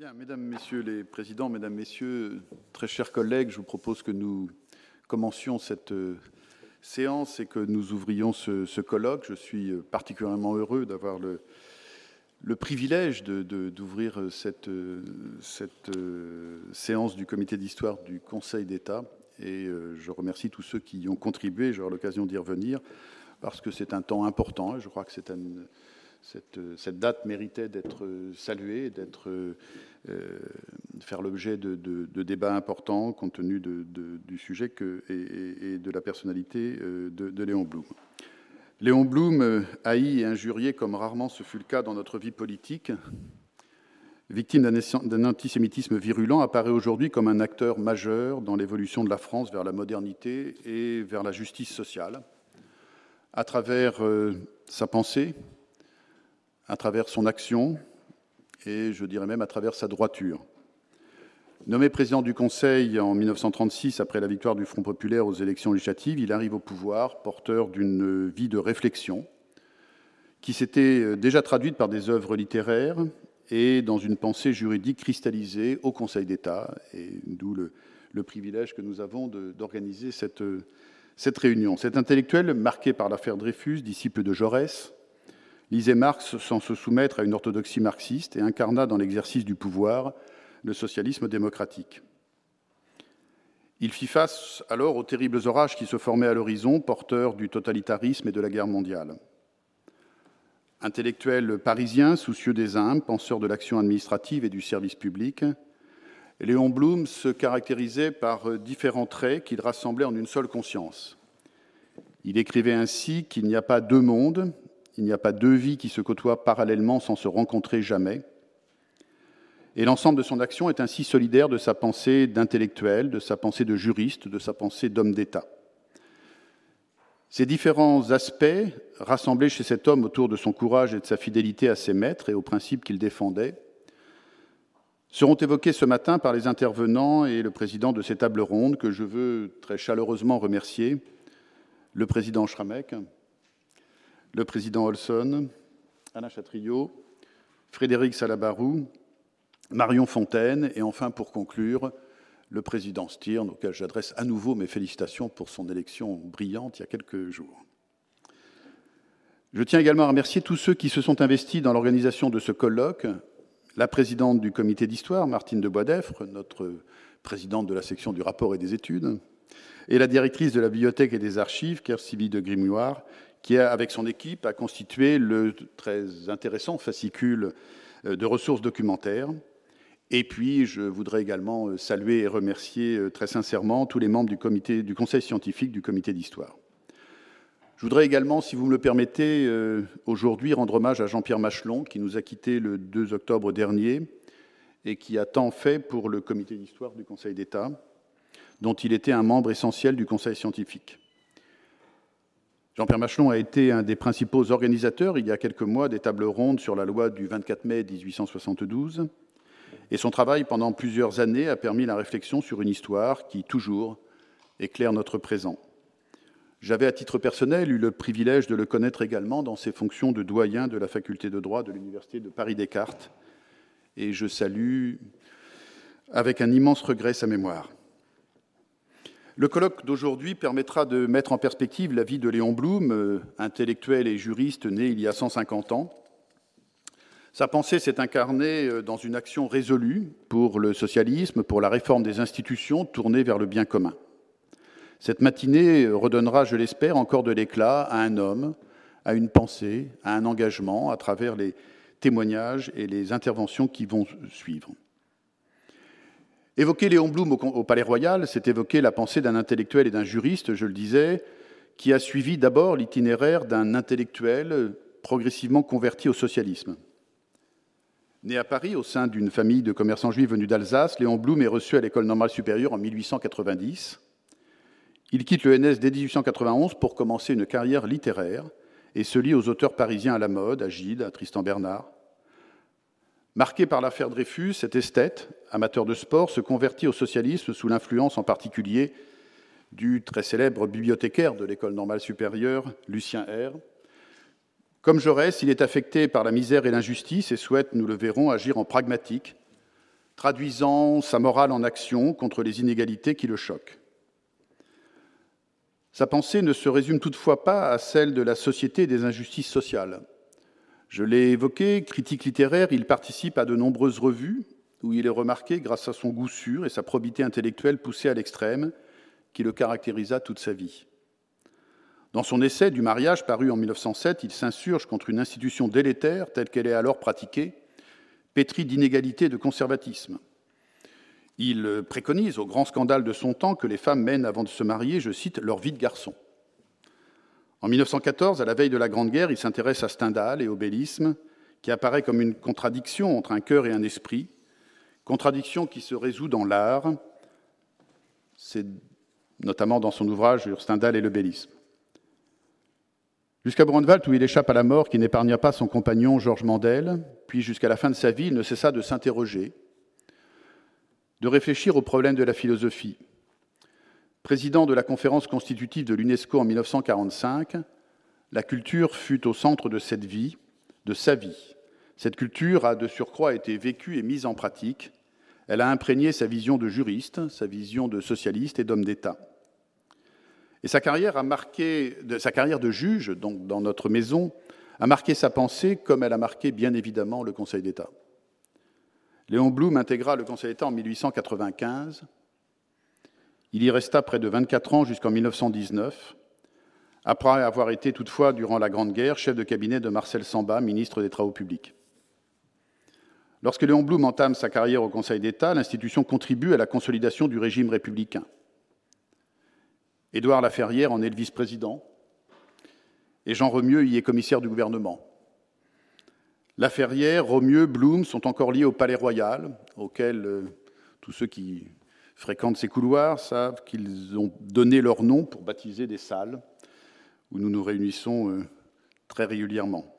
Mesdames, messieurs les présidents, mesdames, messieurs, très chers collègues, je vous propose que nous commencions cette euh, séance et que nous ouvrions ce, colloque. Je suis euh, particulièrement heureux d'avoir le, privilège d'ouvrir cette, cette séance du comité d'histoire du Conseil d'État. Et je remercie tous ceux qui y ont contribué. J'aurai l'occasion d'y revenir parce que c'est un temps important. Je crois que c'est cette, date méritait d'être saluée, d'être euh, faire l'objet de, débats importants compte tenu du sujet et, de la personnalité euh, de, Léon Blum. Léon Blum, euh, haï et injurié comme rarement ce fut le cas dans notre vie politique, victime d'un antisémitisme virulent, apparaît aujourd'hui comme un acteur majeur dans l'évolution de la France vers la modernité et vers la justice sociale à travers sa pensée, à travers son action et je dirais même à travers sa droiture. Nommé président du Conseil en 1936 après la victoire du Front populaire aux élections législatives, il arrive au pouvoir porteur d'une vie de réflexion qui s'était euh, déjà traduite par des œuvres littéraires et dans une pensée juridique cristallisée au Conseil d'État, et d'où le, privilège que nous avons d'organiser cette, cette réunion. Cet intellectuel, marqué par l'affaire Dreyfus, disciple de Jaurès, lisait Marx sans se soumettre à une orthodoxie marxiste et incarna dans l'exercice du pouvoir le socialisme démocratique. Il fit face alors aux terribles orages qui se formaient à l'horizon, porteurs du totalitarisme et de la guerre mondiale. Intellectuel parisien, soucieux des âmes, penseur de l'action administrative et du service public, Léon Blum se caractérisait par différents traits qu'il rassemblait en une seule conscience. Il écrivait ainsi qu'il n'y a pas deux mondes, il n'y a pas deux vies qui se côtoient parallèlement sans se rencontrer jamais. Et l'ensemble de son action est ainsi solidaire de sa pensée d'intellectuel, de sa pensée de juriste, de sa pensée d'homme d'État. Ces différents aspects, rassemblés chez cet homme autour de son courage et de sa fidélité à ses maîtres et aux principes qu'il défendait, seront évoqués ce matin par les intervenants et le président de ces tables rondes que je veux très chaleureusement remercier, le président Schramek, le président Olson, Alain Chatriot, Frédéric Salabarou, Marion Fontaine et enfin, pour conclure, le président Stirn, auquel j'adresse à nouveau mes félicitations pour son élection brillante il y a quelques jours. Je tiens également à remercier tous ceux qui se sont investis dans l'organisation de ce colloque, la présidente du comité d'histoire, Martine de Boisdeffre, notre présidente de la section du rapport et des études, et la directrice de la bibliothèque et des archives, Kersibi de Grimoire, qui, avec son équipe, a constitué le très intéressant fascicule euh, de ressources documentaires. Et puis, je voudrais également euh, saluer et remercier euh, très sincèrement tous les membres du, comité, du conseil scientifique du comité d'histoire. Je voudrais également, si vous me le permettez, aujourd'hui rendre hommage à Jean-Pierre Machelon, qui nous a quittés le 2 octobre dernier et qui a tant fait pour le comité d'histoire du Conseil d'État, dont il était un membre essentiel du Conseil scientifique. Jean-Pierre Machelon a été un des principaux organisateurs, il y a quelques mois, des tables rondes sur la loi du 24 mai 1872, et son travail pendant plusieurs années a permis la réflexion sur une histoire qui, toujours, éclaire notre présent. J'avais à titre personnel eu le privilège de le connaître également dans ses fonctions de doyen de la faculté de droit de l'Université de Paris-Descartes, et je salue avec un immense regret sa mémoire. Le colloque d'aujourd'hui permettra de mettre en perspective la vie de Léon Blum, euh, intellectuel et juriste né il y a 150 ans. Sa pensée s'est incarnée euh, dans une action résolue pour le socialisme, pour la réforme des institutions tournée vers le bien commun. Cette matinée redonnera, je l'espère, encore de l'éclat à un homme, à une pensée, à un engagement, à travers les témoignages et les interventions qui vont suivre. Évoquer Léon Blum au Palais Royal, c'est évoquer la pensée d'un intellectuel et d'un juriste, je le disais, qui a suivi d'abord l'itinéraire d'un intellectuel progressivement converti au socialisme. Né à Paris au sein d'une famille de commerçants juifs venus d'Alsace, Léon Blum est reçu à l'école normale supérieure en 1890. Il quitte le NS dès 1891 pour commencer une carrière littéraire et se lie aux auteurs parisiens à la mode, à Gide, à Tristan Bernard. Marqué par l'affaire Dreyfus, cet esthète, amateur de sport, se convertit au socialisme sous l'influence en particulier du très célèbre bibliothécaire de l'École normale supérieure, Lucien R. Comme Jaurès, il est affecté par la misère et l'injustice et souhaite, nous le verrons, agir en pragmatique traduisant sa morale en action contre les inégalités qui le choquent. Sa pensée ne se résume toutefois pas à celle de la société des injustices sociales. Je l'ai évoqué, critique littéraire, il participe à de nombreuses revues où il est remarqué grâce à son goût sûr et sa probité intellectuelle poussée à l'extrême qui le caractérisa toute sa vie. Dans son essai du mariage paru en 1907, il s'insurge contre une institution délétère telle qu'elle est alors pratiquée, pétrie d'inégalités et de conservatisme. Il préconise, au grand scandale de son temps, que les femmes mènent avant de se marier, je cite, leur vie de garçon. En 1914, à la veille de la Grande Guerre, il s'intéresse à Stendhal et au bellisme, qui apparaît comme une contradiction entre un cœur et un esprit, contradiction qui se résout dans l'art, c'est notamment dans son ouvrage sur Stendhal et le bellisme. Jusqu'à Brandwald, où il échappe à la mort, qui n'épargna pas son compagnon Georges Mandel, puis jusqu'à la fin de sa vie, il ne cessa de s'interroger, de réfléchir aux problèmes de la philosophie. Président de la conférence constitutive de l'UNESCO en 1945, la culture fut au centre de cette vie, de sa vie. Cette culture a de surcroît été vécue et mise en pratique. Elle a imprégné sa vision de juriste, sa vision de socialiste et d'homme d'État. Et sa carrière, a marqué, sa carrière de juge, donc dans notre maison, a marqué sa pensée comme elle a marqué bien évidemment le Conseil d'État. Léon Blum intégra le Conseil d'État en 1895. Il y resta près de 24 ans jusqu'en 1919, après avoir été toutefois, durant la Grande Guerre, chef de cabinet de Marcel Samba, ministre des Travaux publics. Lorsque Léon Blum entame sa carrière au Conseil d'État, l'institution contribue à la consolidation du régime républicain. Édouard Laferrière en est le vice-président et Jean Remieux y est commissaire du gouvernement. Laferrière, Romieux, Blum sont encore liés au Palais Royal, auquel euh, tous ceux qui fréquentent ces couloirs savent qu'ils ont donné leur nom pour baptiser des salles où nous nous réunissons euh, très régulièrement.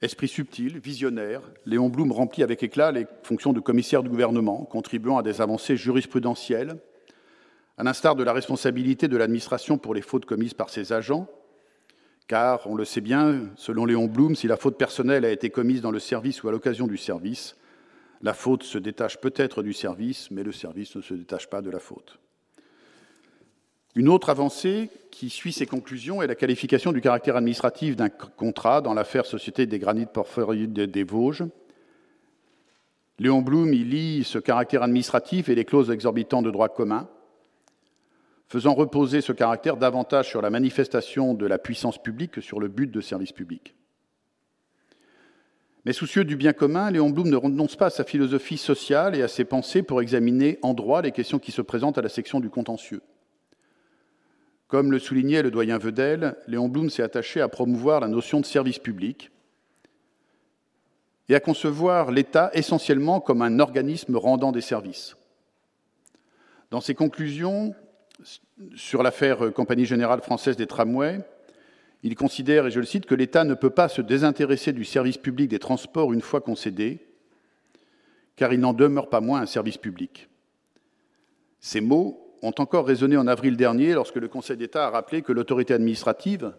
Esprit subtil, visionnaire, Léon Blum remplit avec éclat les fonctions de commissaire du gouvernement, contribuant à des avancées jurisprudentielles à l'instar de la responsabilité de l'administration pour les fautes commises par ses agents, car, on le sait bien, selon Léon Blum, si la faute personnelle a été commise dans le service ou à l'occasion du service, la faute se détache peut-être du service, mais le service ne se détache pas de la faute. Une autre avancée qui suit ces conclusions est la qualification du caractère administratif d'un contrat dans l'affaire Société des granites porphyriques des Vosges. Léon Blum y lit ce caractère administratif et les clauses exorbitantes de droit commun faisant reposer ce caractère davantage sur la manifestation de la puissance publique que sur le but de service public. Mais soucieux du bien commun, Léon Blum ne renonce pas à sa philosophie sociale et à ses pensées pour examiner en droit les questions qui se présentent à la section du contentieux. Comme le soulignait le doyen Vedel, Léon Blum s'est attaché à promouvoir la notion de service public et à concevoir l'État essentiellement comme un organisme rendant des services. Dans ses conclusions, sur l'affaire Compagnie Générale Française des Tramways, il considère, et je le cite, que l'État ne peut pas se désintéresser du service public des transports une fois concédé, car il n'en demeure pas moins un service public. Ces mots ont encore résonné en avril dernier lorsque le Conseil d'État a rappelé que l'autorité administrative,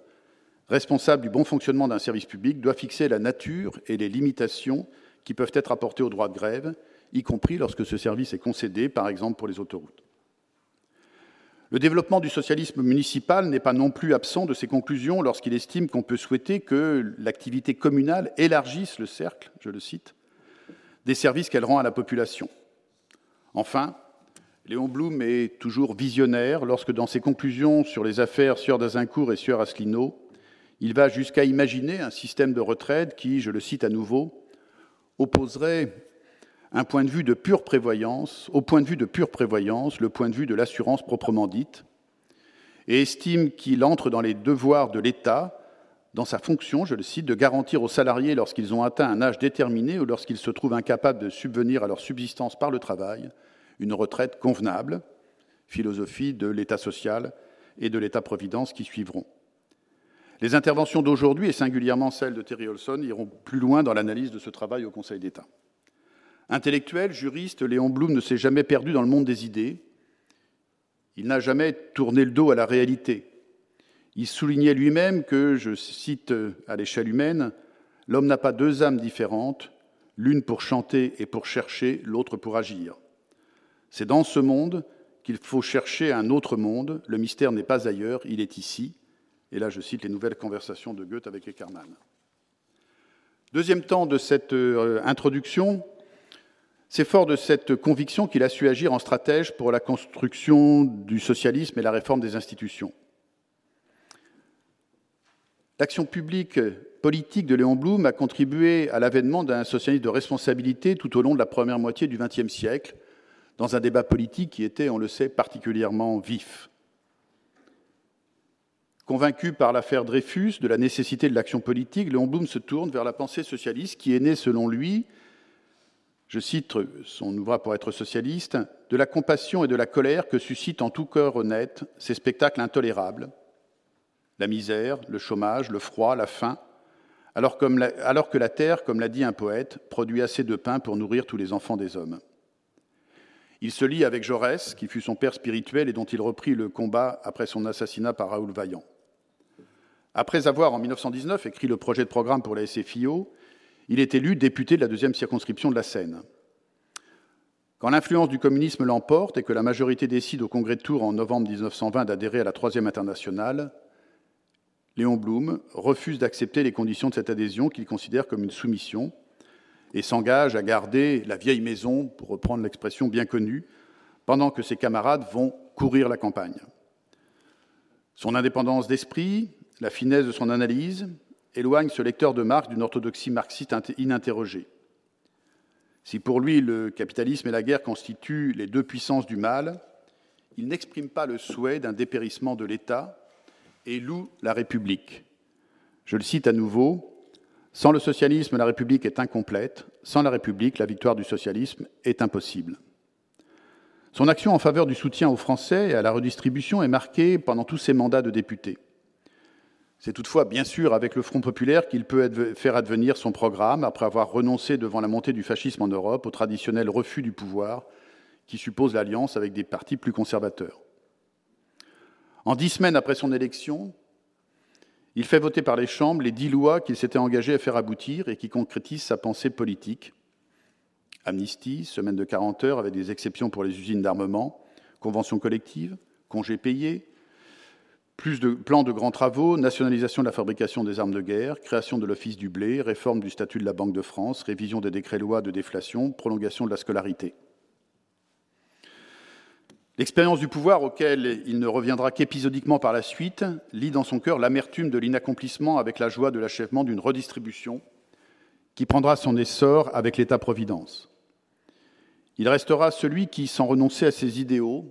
responsable du bon fonctionnement d'un service public, doit fixer la nature et les limitations qui peuvent être apportées au droit de grève, y compris lorsque ce service est concédé, par exemple pour les autoroutes. Le développement du socialisme municipal n'est pas non plus absent de ses conclusions lorsqu'il estime qu'on peut souhaiter que l'activité communale élargisse le cercle, je le cite, des services qu'elle rend à la population. Enfin, Léon Blum est toujours visionnaire lorsque, dans ses conclusions sur les affaires Sieur d'Azincourt et Sieur Asselineau, il va jusqu'à imaginer un système de retraite qui, je le cite à nouveau, opposerait un point de vue de pure prévoyance, au point de vue de pure prévoyance, le point de vue de l'assurance proprement dite, et estime qu'il entre dans les devoirs de l'État, dans sa fonction, je le cite, de garantir aux salariés lorsqu'ils ont atteint un âge déterminé ou lorsqu'ils se trouvent incapables de subvenir à leur subsistance par le travail, une retraite convenable, philosophie de l'État social et de l'État-providence qui suivront. Les interventions d'aujourd'hui, et singulièrement celles de Terry Olson, iront plus loin dans l'analyse de ce travail au Conseil d'État. Intellectuel, juriste, Léon Blum ne s'est jamais perdu dans le monde des idées. Il n'a jamais tourné le dos à la réalité. Il soulignait lui-même que, je cite à l'échelle humaine, l'homme n'a pas deux âmes différentes, l'une pour chanter et pour chercher, l'autre pour agir. C'est dans ce monde qu'il faut chercher un autre monde. Le mystère n'est pas ailleurs, il est ici. Et là, je cite les nouvelles conversations de Goethe avec Eckermann. Deuxième temps de cette euh, introduction, c'est fort de cette conviction qu'il a su agir en stratège pour la construction du socialisme et la réforme des institutions. L'action publique politique de Léon Blum a contribué à l'avènement d'un socialisme de responsabilité tout au long de la première moitié du XXe siècle, dans un débat politique qui était, on le sait, particulièrement vif. Convaincu par l'affaire Dreyfus de la nécessité de l'action politique, Léon Blum se tourne vers la pensée socialiste qui est née, selon lui, je cite son ouvrage pour être socialiste, de la compassion et de la colère que suscitent en tout cœur honnête ces spectacles intolérables, la misère, le chômage, le froid, la faim, alors, que la terre, comme l'a dit un poète, produit assez de pain pour nourrir tous les enfants des hommes. Il se lie avec Jaurès, qui fut son père spirituel et dont il reprit le combat après son assassinat par Raoul Vaillant. Après avoir, en 1919, écrit le projet de programme pour la SFIO, il est élu député de la deuxième circonscription de la Seine. Quand l'influence du communisme l'emporte et que la majorité décide au congrès de Tours en novembre 1920 d'adhérer à la Troisième Internationale, Léon Blum refuse d'accepter les conditions de cette adhésion qu'il considère comme une soumission et s'engage à garder la vieille maison, pour reprendre l'expression bien connue, pendant que ses camarades vont courir la campagne. Son indépendance d'esprit, la finesse de son analyse, éloignent ce lecteur de Marx d'une orthodoxie marxiste ininterrogée. Si pour lui le capitalisme et la guerre constituent les deux puissances du mal, il n'exprime pas le souhait d'un dépérissement de l'État et loue la République. Je le cite à nouveau, Sans le socialisme, la République est incomplète, sans la République, la victoire du socialisme est impossible. Son action en faveur du soutien aux Français et à la redistribution est marquée pendant tous ses mandats de député. C'est toutefois, bien sûr, avec le Front populaire qu'il peut faire advenir son programme, après avoir renoncé devant la montée du fascisme en Europe au traditionnel refus du pouvoir qui suppose l'alliance avec des partis plus conservateurs. En dix semaines après son élection, il fait voter par les chambres les dix lois qu'il s'était engagé à faire aboutir et qui concrétisent sa pensée politique. Amnistie, semaine de 40 heures avec des exceptions pour les usines d'armement, convention collective, congés payés, plus de plans de grands travaux, nationalisation de la fabrication des armes de guerre, création de l'Office du blé, réforme du statut de la Banque de France, révision des décrets-lois de déflation, prolongation de la scolarité. L'expérience du pouvoir, auquel il ne reviendra qu'épisodiquement par la suite, lie dans son cœur l'amertume de l'inaccomplissement avec la joie de l'achèvement d'une redistribution qui prendra son essor avec l'État-providence. Il restera celui qui, sans renoncer à ses idéaux,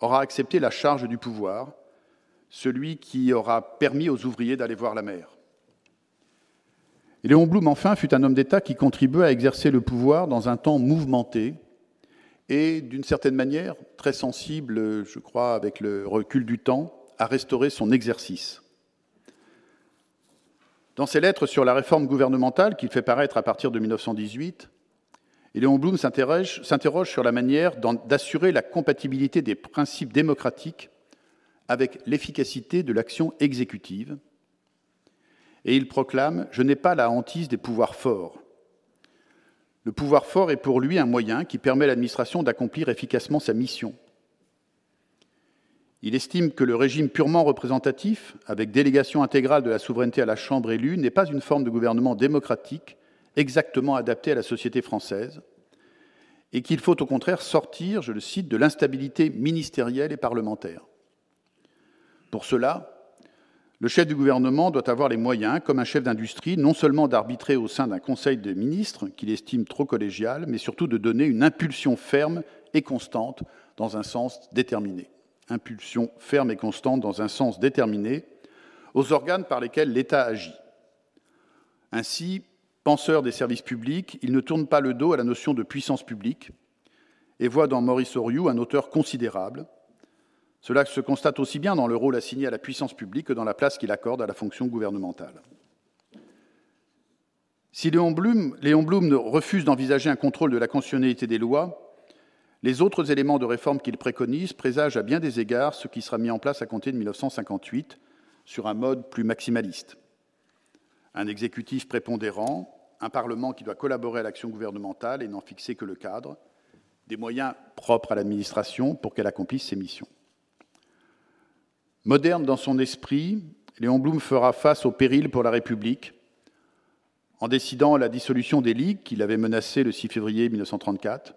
aura accepté la charge du pouvoir, celui qui aura permis aux ouvriers d'aller voir la mer. Et Léon Blum, enfin, fut un homme d'État qui contribua à exercer le pouvoir dans un temps mouvementé, et d'une certaine manière très sensible, je crois, avec le recul du temps, à restaurer son exercice. Dans ses lettres sur la réforme gouvernementale qu'il fait paraître à partir de 1918, Léon Blum s'interroge sur la manière d'assurer la compatibilité des principes démocratiques avec l'efficacité de l'action exécutive, et il proclame Je n'ai pas la hantise des pouvoirs forts. Le pouvoir fort est pour lui un moyen qui permet à l'administration d'accomplir efficacement sa mission. Il estime que le régime purement représentatif, avec délégation intégrale de la souveraineté à la Chambre élue, n'est pas une forme de gouvernement démocratique exactement adaptée à la société française, et qu'il faut au contraire sortir, je le cite, de l'instabilité ministérielle et parlementaire. Pour cela, le chef du gouvernement doit avoir les moyens, comme un chef d'industrie, non seulement d'arbitrer au sein d'un conseil de ministres qu'il estime trop collégial, mais surtout de donner une impulsion ferme et constante dans un sens déterminé. Impulsion ferme et constante dans un sens déterminé aux organes par lesquels l'État agit. Ainsi, penseur des services publics, il ne tourne pas le dos à la notion de puissance publique et voit dans Maurice Oriou un auteur considérable, cela se constate aussi bien dans le rôle assigné à la puissance publique que dans la place qu'il accorde à la fonction gouvernementale. Si Léon Blum, Léon refuse d'envisager un contrôle de la constitutionnalité des lois, les autres éléments de réforme qu'il préconise présagent à bien des égards ce qui sera mis en place à compter de 1958 sur un mode plus maximaliste. Un exécutif prépondérant, un Parlement qui doit collaborer à l'action gouvernementale et n'en fixer que le cadre, des moyens propres à l'administration pour qu'elle accomplisse ses missions. Moderne dans son esprit, Léon Blum fera face au péril pour la République en décidant la dissolution des ligues qu'il avait menacées le 6 février 1934.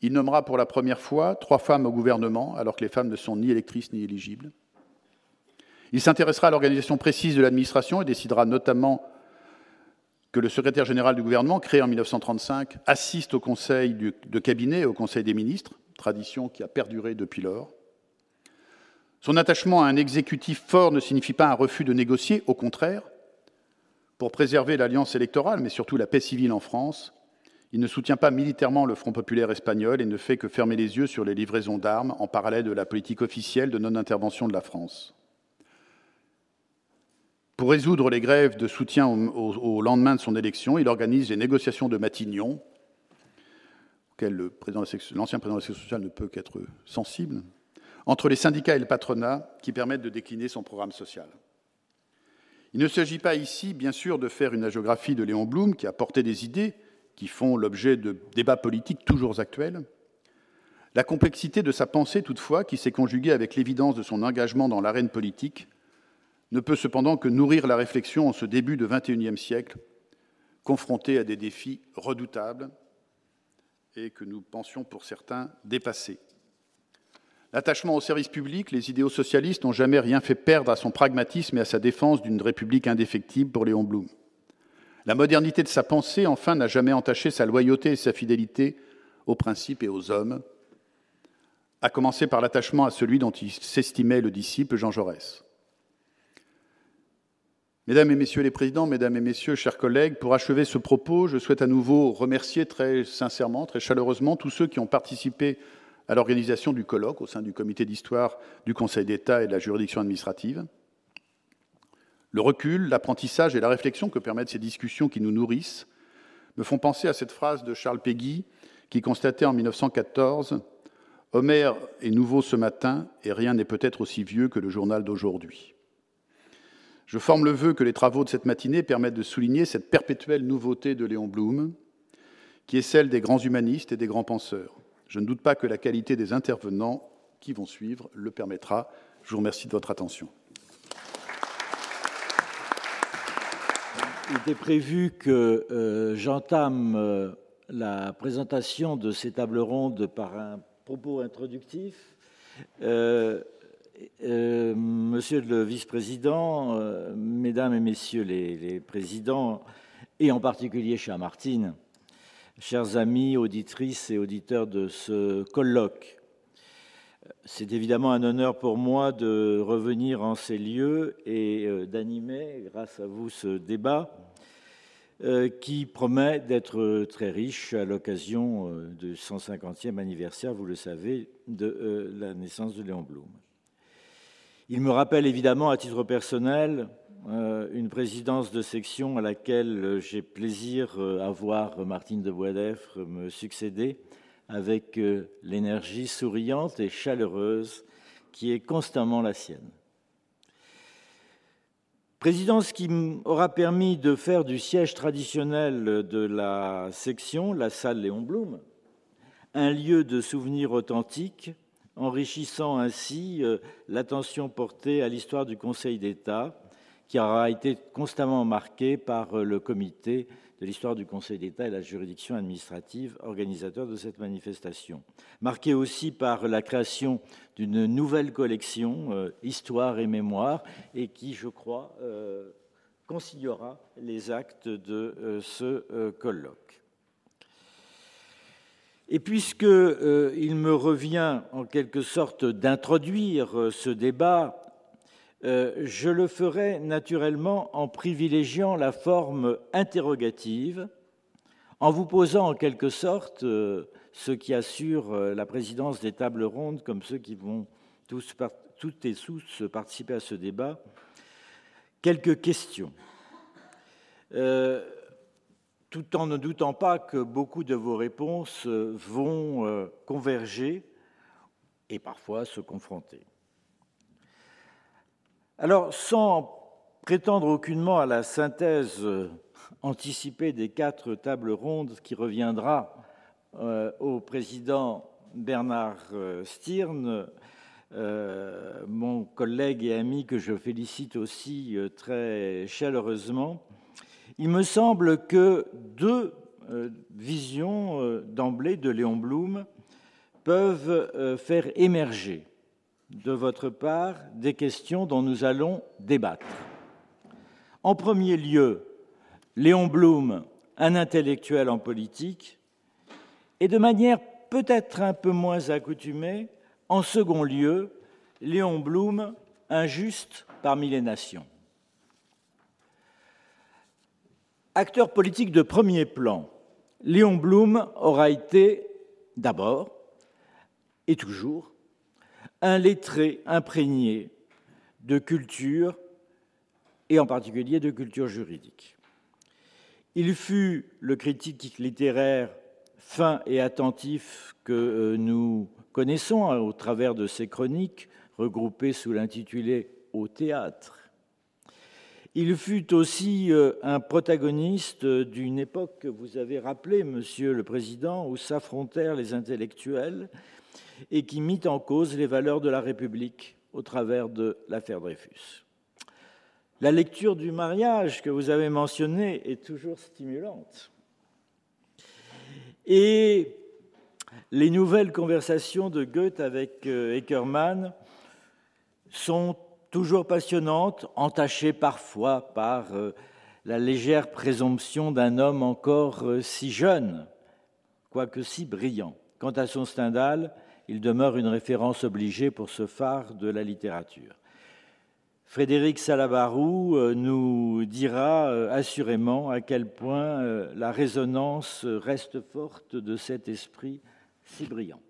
Il nommera pour la première fois trois femmes au gouvernement, alors que les femmes ne sont ni électrices ni éligibles. Il s'intéressera à l'organisation précise de l'administration et décidera notamment que le secrétaire général du gouvernement, créé en 1935, assiste au conseil de cabinet et au conseil des ministres, tradition qui a perduré depuis lors. Son attachement à un exécutif fort ne signifie pas un refus de négocier, au contraire. Pour préserver l'alliance électorale, mais surtout la paix civile en France, il ne soutient pas militairement le Front populaire espagnol et ne fait que fermer les yeux sur les livraisons d'armes en parallèle de la politique officielle de non-intervention de la France. Pour résoudre les grèves de soutien au, lendemain de son élection, il organise les négociations de Matignon, auxquelles l'ancien président de la Sécurité sociale ne peut qu'être sensible, entre les syndicats et le patronat qui permettent de décliner son programme social. Il ne s'agit pas ici, bien sûr, de faire une agiographie de Léon Blum, qui a porté des idées qui font l'objet de débats politiques toujours actuels. La complexité de sa pensée, toutefois, qui s'est conjuguée avec l'évidence de son engagement dans l'arène politique, ne peut cependant que nourrir la réflexion en ce début de XXIe siècle, confronté à des défis redoutables et que nous pensions pour certains dépasser. L'attachement au service public, les idéaux socialistes n'ont jamais rien fait perdre à son pragmatisme et à sa défense d'une république indéfectible pour Léon Blum. La modernité de sa pensée, enfin, n'a jamais entaché sa loyauté et sa fidélité aux principes et aux hommes, à commencer par l'attachement à celui dont il s'estimait le disciple Jean Jaurès. Mesdames et Messieurs les Présidents, Mesdames et Messieurs, chers collègues, pour achever ce propos, je souhaite à nouveau remercier très sincèrement, très chaleureusement tous ceux qui ont participé à l'organisation du colloque au sein du comité d'histoire du Conseil d'État et de la juridiction administrative. Le recul, l'apprentissage et la réflexion que permettent ces discussions qui nous nourrissent me font penser à cette phrase de Charles Péguy qui constatait en 1914 Homère est nouveau ce matin et rien n'est peut-être aussi vieux que le journal d'aujourd'hui. Je forme le vœu que les travaux de cette matinée permettent de souligner cette perpétuelle nouveauté de Léon Blum, qui est celle des grands humanistes et des grands penseurs. Je ne doute pas que la qualité des intervenants qui vont suivre le permettra. Je vous remercie de votre attention. Il était prévu que euh, j'entame euh, la présentation de ces tables rondes par un propos introductif. Euh, monsieur le vice-président, mesdames et messieurs les, présidents, et en particulier cher Martine, chers amis, auditrices et auditeurs de ce colloque, c'est évidemment un honneur pour moi de revenir en ces lieux et euh, d'animer, grâce à vous, ce débat qui promet d'être très riche à l'occasion du 150e anniversaire, vous le savez, de la naissance de Léon Blum. Il me rappelle évidemment, à titre personnel, euh, une présidence de section à laquelle j'ai plaisir euh, à voir Martine de Boisdeffre me succéder avec euh, l'énergie souriante et chaleureuse qui est constamment la sienne. Présidence qui aura permis de faire du siège traditionnel de la section, la salle Léon Blum, un lieu de souvenirs authentiques enrichissant ainsi euh, l'attention portée à l'histoire du Conseil d'État, qui aura été constamment marquée par euh, le comité de l'histoire du Conseil d'État et la juridiction administrative organisateur de cette manifestation. Marquée aussi par la création d'une nouvelle collection, euh, Histoire et Mémoire, et qui, je crois, consignera les actes de ce colloque. Et puisqu'il euh, me revient en quelque sorte d'introduire euh, ce débat, euh, je le ferai naturellement en privilégiant la forme interrogative, en vous posant en quelque sorte ceux qui assurent la présidence des tables rondes, comme ceux qui vont tous, toutes et tous participer à ce débat, quelques questions tout en ne doutant pas que beaucoup de vos réponses euh, vont euh, converger et parfois se confronter. Alors, sans prétendre aucunement à la synthèse euh, anticipé des quatre tables rondes qui reviendra euh, au président Bernard euh, Stirn, mon collègue et ami que je félicite aussi très chaleureusement, il me semble que deux visions d'emblée de Léon Blum peuvent faire émerger de votre part des questions dont nous allons débattre. En premier lieu, Léon Blum, un intellectuel en politique, et de manière peut-être un peu moins accoutumée, en second lieu, Léon Blum, injuste parmi les nations. Acteur politique de premier plan, Léon Blum aura été d'abord et toujours un lettré imprégné de culture et en particulier de culture juridique. Il fut le critique littéraire fin et attentif que euh, nous connaissons hein, au travers de ses chroniques regroupées sous l'intitulé Au théâtre. Il fut aussi euh, un protagoniste d'une époque que vous avez rappelée, Monsieur le Président, où s'affrontèrent les intellectuels et qui mit en cause les valeurs de la République au travers de l'affaire Dreyfus. La lecture du mariage que vous avez mentionné est toujours stimulante. Et les nouvelles conversations de Goethe avec euh, Eckermann sont toujours passionnantes, entachées parfois par euh, la légère présomption d'un homme encore euh, si jeune, quoique si brillant. Quant à son Stendhal, il demeure une référence obligée pour ce phare de la littérature. Frédéric Salabarou euh, nous dira assurément à quel point la résonance reste forte de cet esprit si brillant.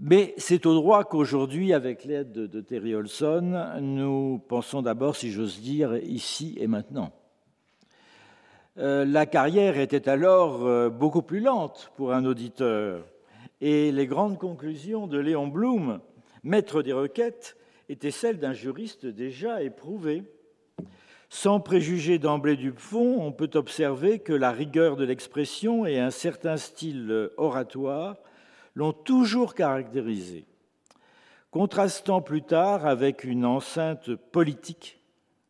Mais c'est au droit qu'aujourd'hui, avec l'aide de Terry Olson, nous pensons d'abord, si j'ose dire, ici et maintenant. La carrière était alors beaucoup plus lente pour un auditeur, et les grandes conclusions de Léon Blum, maître des requêtes, était celle d'un juriste déjà éprouvé. Sans préjuger d'emblée du fond, on peut observer que la rigueur de l'expression et un certain style oratoire l'ont toujours caractérisé, contrastant plus tard avec une enceinte politique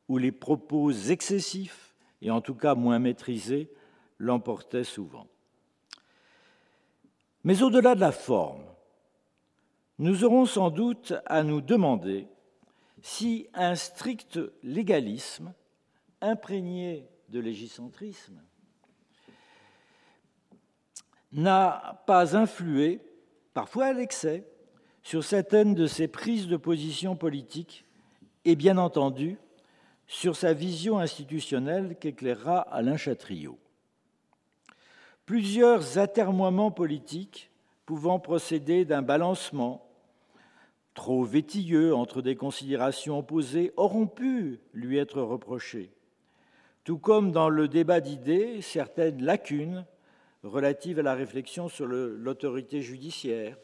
où les propos excessifs, et en tout cas moins maîtrisés, l'emportaient souvent. Mais au-delà de la forme, nous aurons sans doute à nous demander si un strict légalisme imprégné de légicentrisme n'a pas influé, parfois à l'excès, sur certaines de ses prises de position politiques et bien entendu sur sa vision institutionnelle qu'éclairera Alain Chatriot. Plusieurs atermoiements politiques pouvant procéder d'un balancement trop vétilleux entre des considérations opposées auront pu lui être reprochés, tout comme dans le débat d'idées certaines lacunes relatives à la réflexion sur l'autorité judiciaire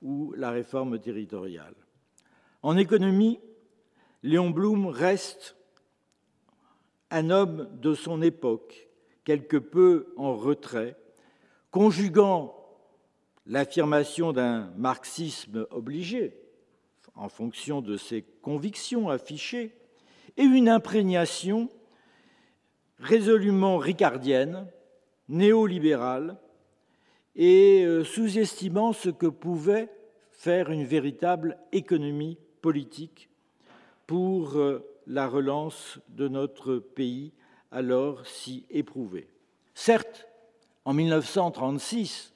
ou la réforme territoriale. En économie, Léon Blum reste un homme de son époque, quelque peu en retrait, conjuguant l'affirmation d'un marxisme obligé, en fonction de ses convictions affichées, et une imprégnation résolument ricardienne, néolibérale, et euh, sous-estimant ce que pouvait faire une véritable économie politique pour euh, la relance de notre pays alors si éprouvé. Certes, en 1936,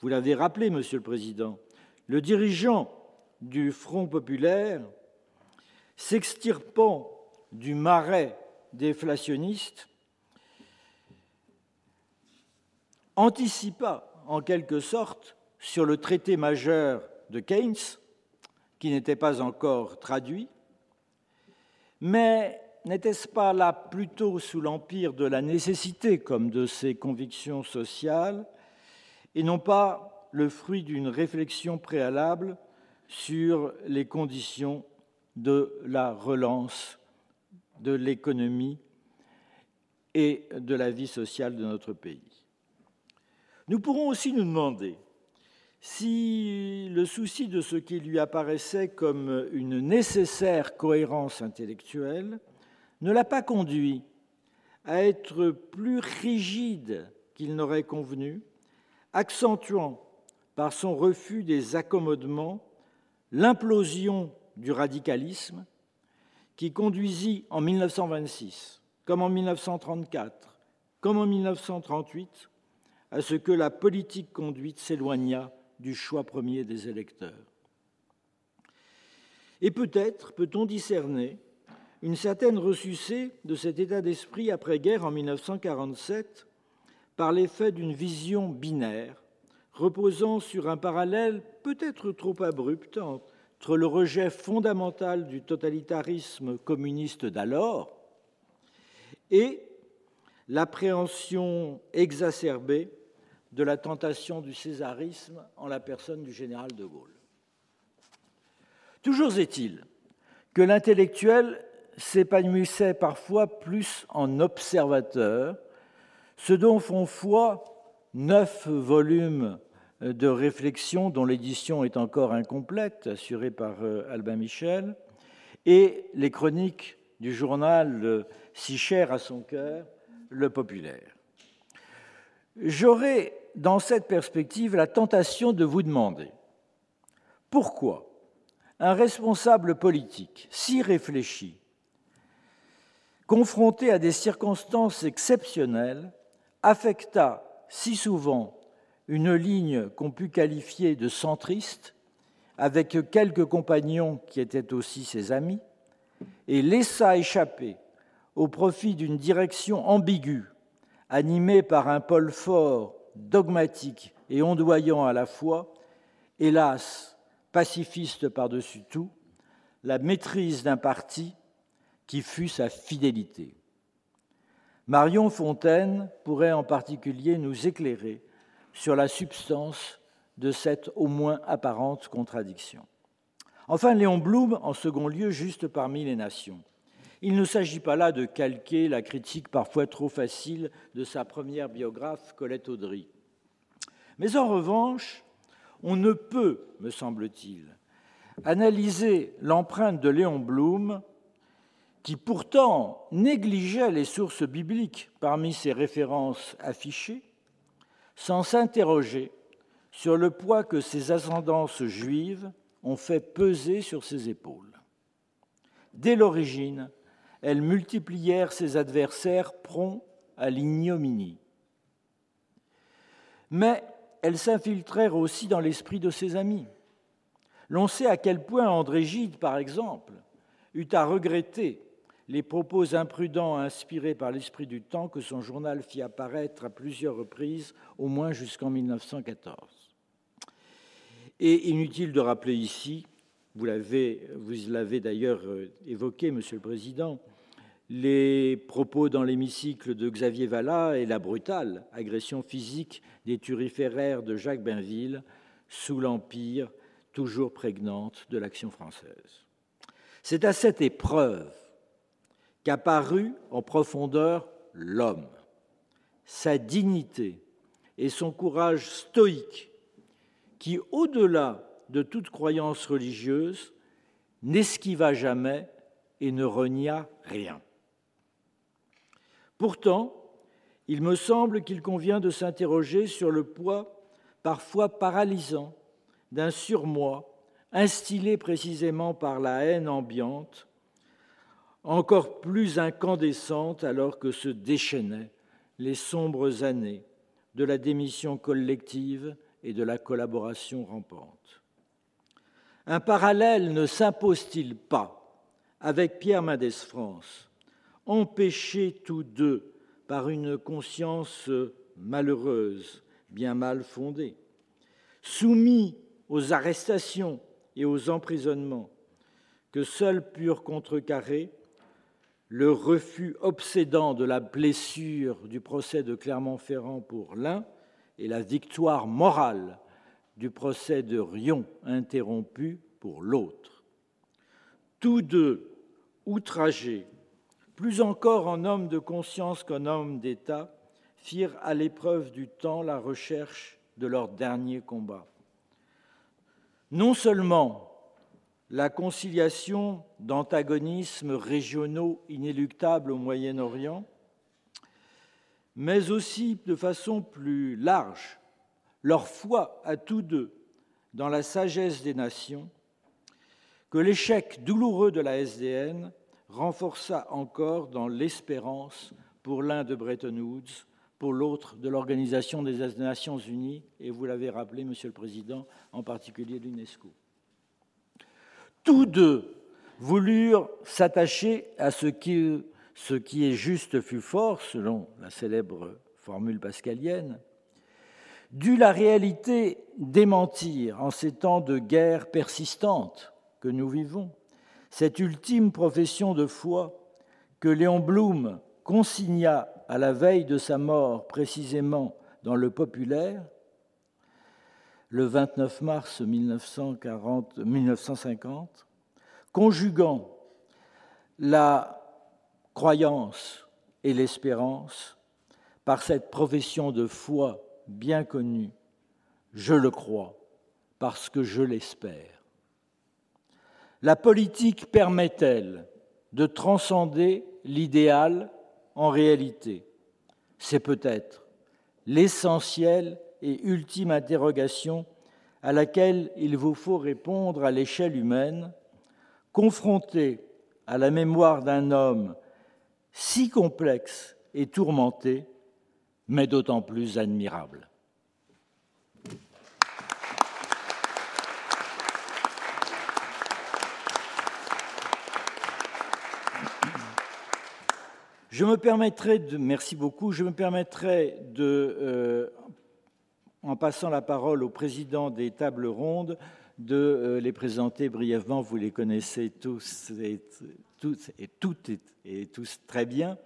vous l'avez rappelé, Monsieur le Président, le dirigeant du Front populaire, s'extirpant du marais déflationniste, anticipa en quelque sorte sur le traité majeur de Keynes, qui n'était pas encore traduit, mais n'était-ce pas là plutôt sous l'empire de la nécessité comme de ses convictions sociales, et non pas le fruit d'une réflexion préalable sur les conditions de la relance de l'économie et de la vie sociale de notre pays? Nous pourrons aussi nous demander si le souci de ce qui lui apparaissait comme une nécessaire cohérence intellectuelle ne l'a pas conduit à être plus rigide qu'il n'aurait convenu, accentuant par son refus des accommodements l'implosion du radicalisme qui conduisit en 1926, comme en 1934, comme en 1938, à ce que la politique conduite s'éloignât du choix premier des électeurs. Et peut-être peut-on discerner une certaine ressucée de cet état d'esprit après-guerre en 1947 par l'effet d'une vision binaire reposant sur un parallèle peut-être trop abrupt entre le rejet fondamental du totalitarisme communiste d'alors et l'appréhension exacerbée de la tentation du césarisme en la personne du général de Gaulle. Toujours est-il que l'intellectuel s'épanouissait parfois plus en observateur, ce dont font foi neuf volumes de réflexion dont l'édition est encore incomplète, assurée par euh, Albin Michel, et les chroniques du journal si cher à son cœur, Le Populaire. J'aurais, dans cette perspective, la tentation de vous demander pourquoi un responsable politique si réfléchi, confronté à des circonstances exceptionnelles, affecta si souvent une ligne qu'on put qualifier de centriste, avec quelques compagnons qui étaient aussi ses amis, et laissa échapper, au profit d'une direction ambiguë, animée par un pôle fort, dogmatique et ondoyant à la fois, hélas, pacifiste par-dessus tout, la maîtrise d'un parti qui fut sa fidélité. Marion Fontaine pourrait en particulier nous éclairer sur la substance de cette au moins apparente contradiction. Enfin, Léon Blum, en second lieu, juste parmi les nations. Il ne s'agit pas là de calquer la critique parfois trop facile de sa première biographe, Colette Audry. Mais en revanche, on ne peut, me semble-t-il, analyser l'empreinte de Léon Blum qui pourtant négligeait les sources bibliques parmi ses références affichées, sans s'interroger sur le poids que ses ascendances juives ont fait peser sur ses épaules. Dès l'origine, elles multiplièrent ses adversaires prompts à l'ignominie. Mais elles s'infiltrèrent aussi dans l'esprit de ses amis. L'on sait à quel point André Gide, par exemple, eut à regretter les propos imprudents inspirés par l'esprit du temps que son journal fit apparaître à plusieurs reprises, au moins jusqu'en 1914. Et inutile de rappeler ici, vous l'avez, d'ailleurs euh, évoqué, Monsieur le Président, les propos dans l'hémicycle de Xavier Vallat et la brutale agression physique des turiféraires de Jacques Bainville sous l'empire toujours prégnante de l'action française. C'est à cette épreuve qu'apparut en profondeur l'homme, sa dignité et son courage stoïque, qui, au-delà de toute croyance religieuse, n'esquiva jamais et ne renia rien. Pourtant, il me semble qu'il convient de s'interroger sur le poids parfois paralysant d'un surmoi instillé précisément par la haine ambiante encore plus incandescente alors que se déchaînaient les sombres années de la démission collective et de la collaboration rampante. Un parallèle ne s'impose-t-il pas avec Pierre Mendès France, empêchés tous deux par une conscience malheureuse, bien mal fondée, soumis aux arrestations et aux emprisonnements que seuls purent contrecarrer le refus obsédant de la blessure du procès de Clermont-Ferrand pour l'un et la victoire morale du procès de Rion interrompu pour l'autre. Tous deux outragés, plus encore en homme de conscience qu'en homme d'État, firent à l'épreuve du temps la recherche de leur dernier combat. Non seulement la conciliation d'antagonismes régionaux inéluctables au Moyen-Orient, mais aussi de façon plus large, leur foi à tous deux dans la sagesse des nations, que l'échec douloureux de la SDN renforça encore dans l'espérance pour l'un de Bretton Woods, pour l'autre de l'Organisation des Nations Unies, et vous l'avez rappelé, Monsieur le Président, en particulier l'UNESCO. Tous deux voulurent s'attacher à ce qui, ce qui est juste fut fort, selon la célèbre formule pascalienne, dut la réalité démentir en ces temps de guerre persistante que nous vivons, cette ultime profession de foi que Léon Blum consigna à la veille de sa mort précisément dans le populaire, le 29 mars 1940, 1950, conjuguant la croyance et l'espérance par cette profession de foi bien connue, je le crois parce que je l'espère. La politique permet-elle de transcender l'idéal en réalité? C'est peut-être l'essentielle et ultime interrogation à laquelle il vous faut répondre à l'échelle humaine, confronté à la mémoire d'un homme si complexe et tourmenté, mais d'autant plus admirable. Je me permettrai de, merci beaucoup, je me permettrai de, euh, en passant la parole au président des tables rondes, de euh, les présenter brièvement. Vous les connaissez tous et, toutes et, tous très bien,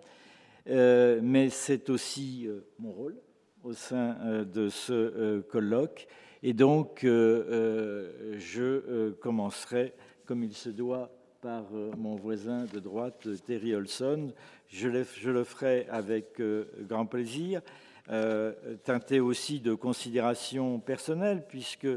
mais c'est aussi mon rôle au sein de ce colloque. Et donc, je commencerai, comme il se doit, par mon voisin de droite, Terry Olson. Je le, ferai avec euh, grand plaisir, euh, teinté aussi de considérations personnelles, puisque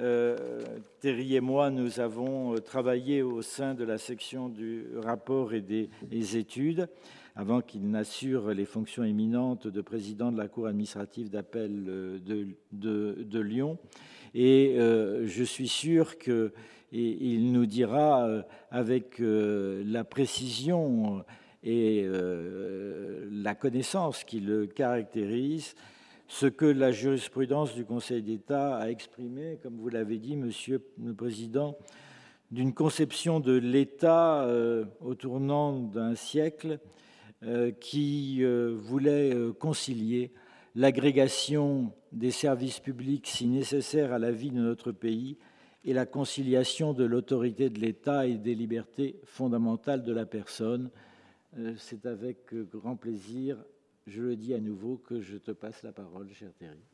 euh, Thierry et moi, nous avons travaillé au sein de la section du rapport et des, études, avant qu'il n'assure les fonctions éminentes de président de la Cour administrative d'appel de, Lyon. Et je suis sûr qu'il nous dira avec la précision et euh, la connaissance qui le caractérise, ce que la jurisprudence du Conseil d'État a exprimé, comme vous l'avez dit, Monsieur le Président, d'une conception de l'État euh, au tournant d'un siècle euh, qui voulait concilier l'agrégation des services publics si nécessaires à la vie de notre pays et la conciliation de l'autorité de l'État et des libertés fondamentales de la personne, euh, c'est avec grand plaisir, je le dis à nouveau, que je te passe la parole, cher Thierry.